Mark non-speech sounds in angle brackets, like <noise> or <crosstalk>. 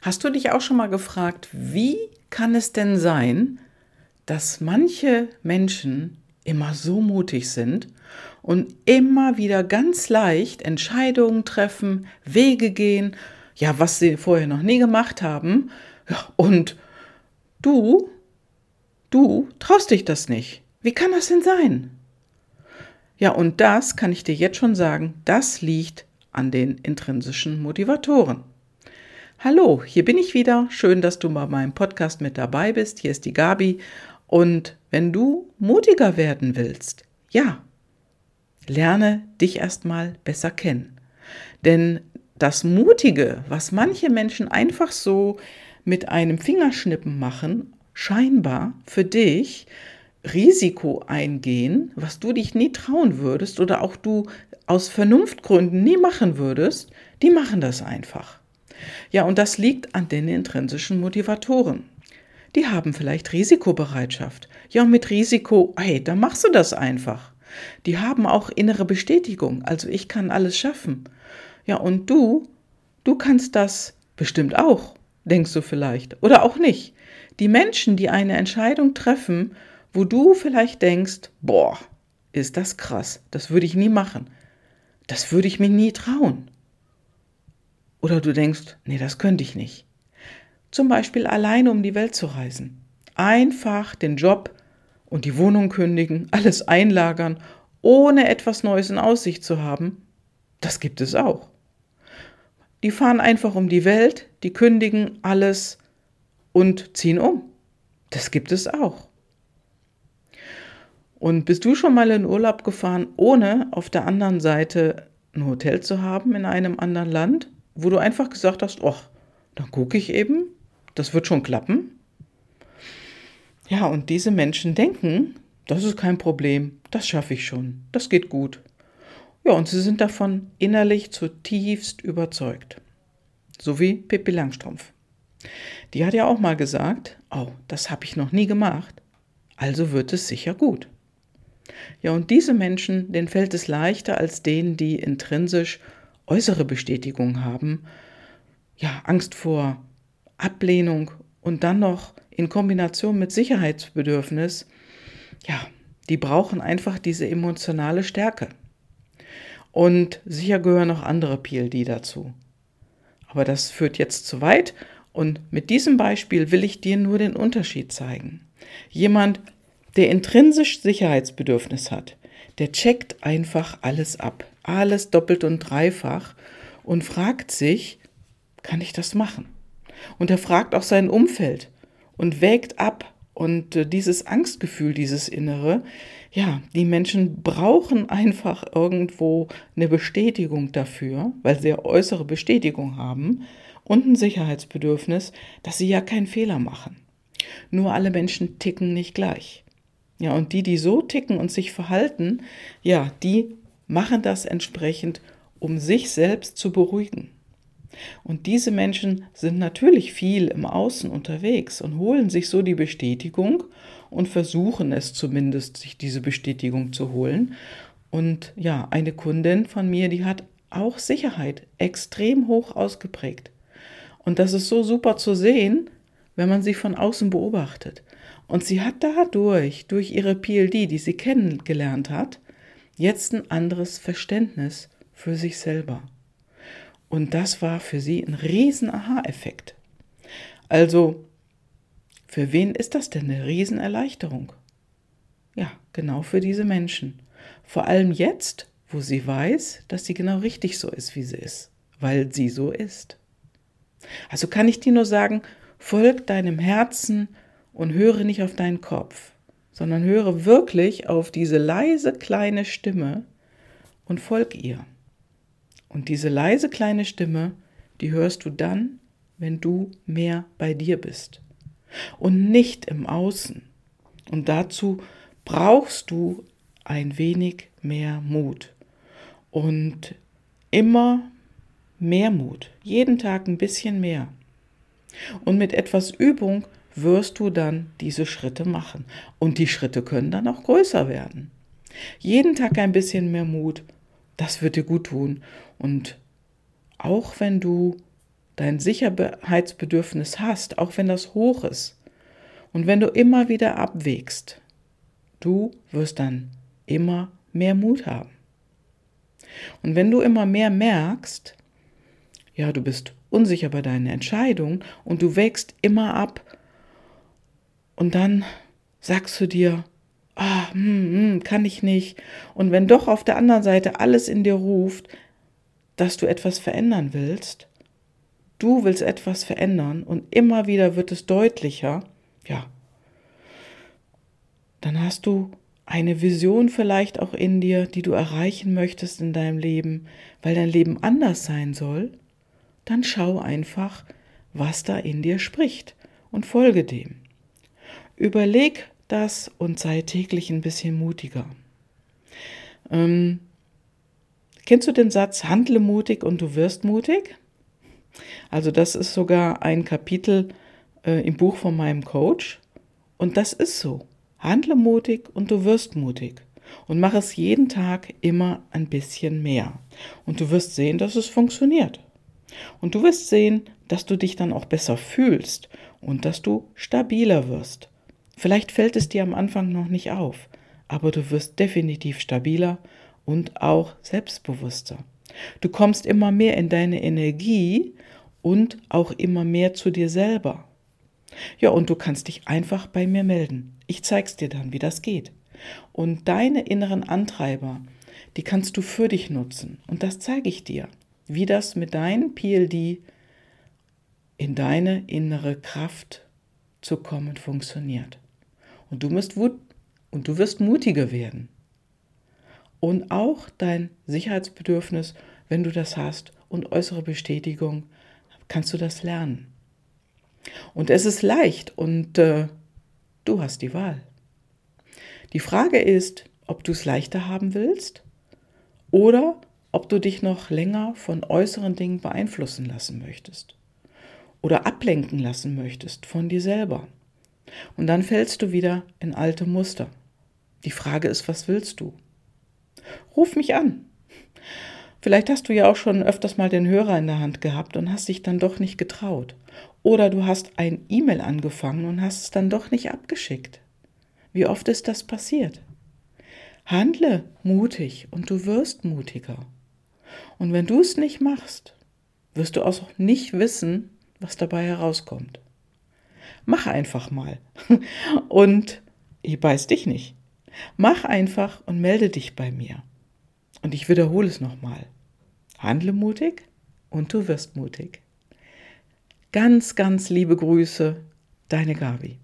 Hast du dich auch schon mal gefragt, wie kann es denn sein, dass manche Menschen immer so mutig sind und immer wieder ganz leicht Entscheidungen treffen, Wege gehen, ja, was sie vorher noch nie gemacht haben. Und du, du traust dich das nicht. Wie kann das denn sein? Ja, und das kann ich dir jetzt schon sagen, das liegt an den intrinsischen Motivatoren. Hallo, hier bin ich wieder. Schön, dass du bei meinem Podcast mit dabei bist. Hier ist die Gabi. Und wenn du mutiger werden willst, ja, lerne dich erstmal besser kennen. Denn das Mutige, was manche Menschen einfach so mit einem Fingerschnippen machen, scheinbar für dich Risiko eingehen, was du dich nie trauen würdest oder auch du aus Vernunftgründen nie machen würdest, die machen das einfach. Ja, und das liegt an den intrinsischen Motivatoren. Die haben vielleicht Risikobereitschaft. Ja, und mit Risiko, hey, da machst du das einfach. Die haben auch innere Bestätigung, also ich kann alles schaffen. Ja, und du, du kannst das bestimmt auch, denkst du vielleicht, oder auch nicht. Die Menschen, die eine Entscheidung treffen, wo du vielleicht denkst, boah, ist das krass, das würde ich nie machen. Das würde ich mir nie trauen. Oder du denkst, nee, das könnte ich nicht. Zum Beispiel alleine um die Welt zu reisen. Einfach den Job und die Wohnung kündigen, <laughs> alles einlagern, ohne etwas Neues in Aussicht zu haben. Das gibt es auch. Die fahren einfach um die Welt, die kündigen alles und ziehen um. Das gibt es auch. Und bist du schon mal in Urlaub gefahren, ohne auf der anderen Seite ein Hotel zu haben in einem anderen Land? Wo du einfach gesagt hast, ach, dann gucke ich eben, das wird schon klappen. Ja, und diese Menschen denken, das ist kein Problem, das schaffe ich schon, das geht gut. Ja, und sie sind davon innerlich zutiefst überzeugt. So wie Pippi Langstrumpf. Die hat ja auch mal gesagt, oh, das habe ich noch nie gemacht, also wird es sicher gut. Ja, und diese Menschen, denen fällt es leichter als denen, die intrinsisch äußere Bestätigung haben, ja, Angst vor Ablehnung und dann noch in Kombination mit Sicherheitsbedürfnis, ja, die brauchen einfach diese emotionale Stärke. Und sicher gehören noch andere PLD dazu. Aber das führt jetzt zu weit und mit diesem Beispiel will ich dir nur den Unterschied zeigen. Jemand, der intrinsisch Sicherheitsbedürfnis hat, der checkt einfach alles ab alles doppelt und dreifach und fragt sich, kann ich das machen? Und er fragt auch sein Umfeld und wägt ab. Und äh, dieses Angstgefühl, dieses Innere, ja, die Menschen brauchen einfach irgendwo eine Bestätigung dafür, weil sie ja äußere Bestätigung haben und ein Sicherheitsbedürfnis, dass sie ja keinen Fehler machen. Nur alle Menschen ticken nicht gleich. Ja, und die, die so ticken und sich verhalten, ja, die machen das entsprechend, um sich selbst zu beruhigen. Und diese Menschen sind natürlich viel im Außen unterwegs und holen sich so die Bestätigung und versuchen es zumindest, sich diese Bestätigung zu holen. Und ja, eine Kundin von mir, die hat auch Sicherheit extrem hoch ausgeprägt. Und das ist so super zu sehen, wenn man sie von außen beobachtet. Und sie hat dadurch, durch ihre PLD, die sie kennengelernt hat, jetzt ein anderes Verständnis für sich selber. Und das war für sie ein riesen Aha-Effekt. Also, für wen ist das denn eine Riesenerleichterung? Ja, genau für diese Menschen. Vor allem jetzt, wo sie weiß, dass sie genau richtig so ist, wie sie ist, weil sie so ist. Also kann ich dir nur sagen, folg deinem Herzen und höre nicht auf deinen Kopf sondern höre wirklich auf diese leise kleine Stimme und folg ihr. Und diese leise kleine Stimme, die hörst du dann, wenn du mehr bei dir bist und nicht im Außen. Und dazu brauchst du ein wenig mehr Mut und immer mehr Mut, jeden Tag ein bisschen mehr. Und mit etwas Übung wirst du dann diese Schritte machen. Und die Schritte können dann auch größer werden. Jeden Tag ein bisschen mehr Mut, das wird dir gut tun. Und auch wenn du dein Sicherheitsbedürfnis hast, auch wenn das hoch ist, und wenn du immer wieder abwägst, du wirst dann immer mehr Mut haben. Und wenn du immer mehr merkst, ja, du bist unsicher bei deinen Entscheidungen und du wägst immer ab und dann sagst du dir, ah, hm, hm, kann ich nicht. Und wenn doch auf der anderen Seite alles in dir ruft, dass du etwas verändern willst, du willst etwas verändern und immer wieder wird es deutlicher, ja, dann hast du eine Vision vielleicht auch in dir, die du erreichen möchtest in deinem Leben, weil dein Leben anders sein soll, dann schau einfach, was da in dir spricht und folge dem. Überleg das und sei täglich ein bisschen mutiger. Ähm, kennst du den Satz, handle mutig und du wirst mutig? Also das ist sogar ein Kapitel äh, im Buch von meinem Coach und das ist so. Handle mutig und du wirst mutig. Und mach es jeden Tag immer ein bisschen mehr. Und du wirst sehen, dass es funktioniert. Und du wirst sehen, dass du dich dann auch besser fühlst und dass du stabiler wirst. Vielleicht fällt es dir am Anfang noch nicht auf, aber du wirst definitiv stabiler und auch selbstbewusster. Du kommst immer mehr in deine Energie und auch immer mehr zu dir selber. Ja, und du kannst dich einfach bei mir melden. Ich zeig's dir dann, wie das geht. Und deine inneren Antreiber, die kannst du für dich nutzen. Und das zeige ich dir, wie das mit deinem PLD in deine innere Kraft zu kommen funktioniert. Und du, musst wut und du wirst mutiger werden. Und auch dein Sicherheitsbedürfnis, wenn du das hast, und äußere Bestätigung, kannst du das lernen. Und es ist leicht und äh, du hast die Wahl. Die Frage ist, ob du es leichter haben willst oder ob du dich noch länger von äußeren Dingen beeinflussen lassen möchtest oder ablenken lassen möchtest von dir selber. Und dann fällst du wieder in alte Muster. Die Frage ist, was willst du? Ruf mich an. Vielleicht hast du ja auch schon öfters mal den Hörer in der Hand gehabt und hast dich dann doch nicht getraut. Oder du hast ein E-Mail angefangen und hast es dann doch nicht abgeschickt. Wie oft ist das passiert? Handle mutig und du wirst mutiger. Und wenn du es nicht machst, wirst du auch nicht wissen, was dabei herauskommt. Mach einfach mal. <laughs> Und ich beiß dich nicht. Mach einfach und melde dich bei mir. Und ich wiederhole es nochmal. Handle mutig und du wirst mutig. Ganz, ganz liebe Grüße, deine Gabi.